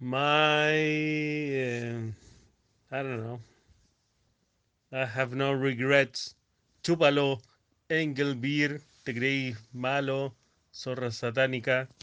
My, uh, I don't know. I have no regrets. Chúpalo, Engelbeer, te creí malo, zorra satánica.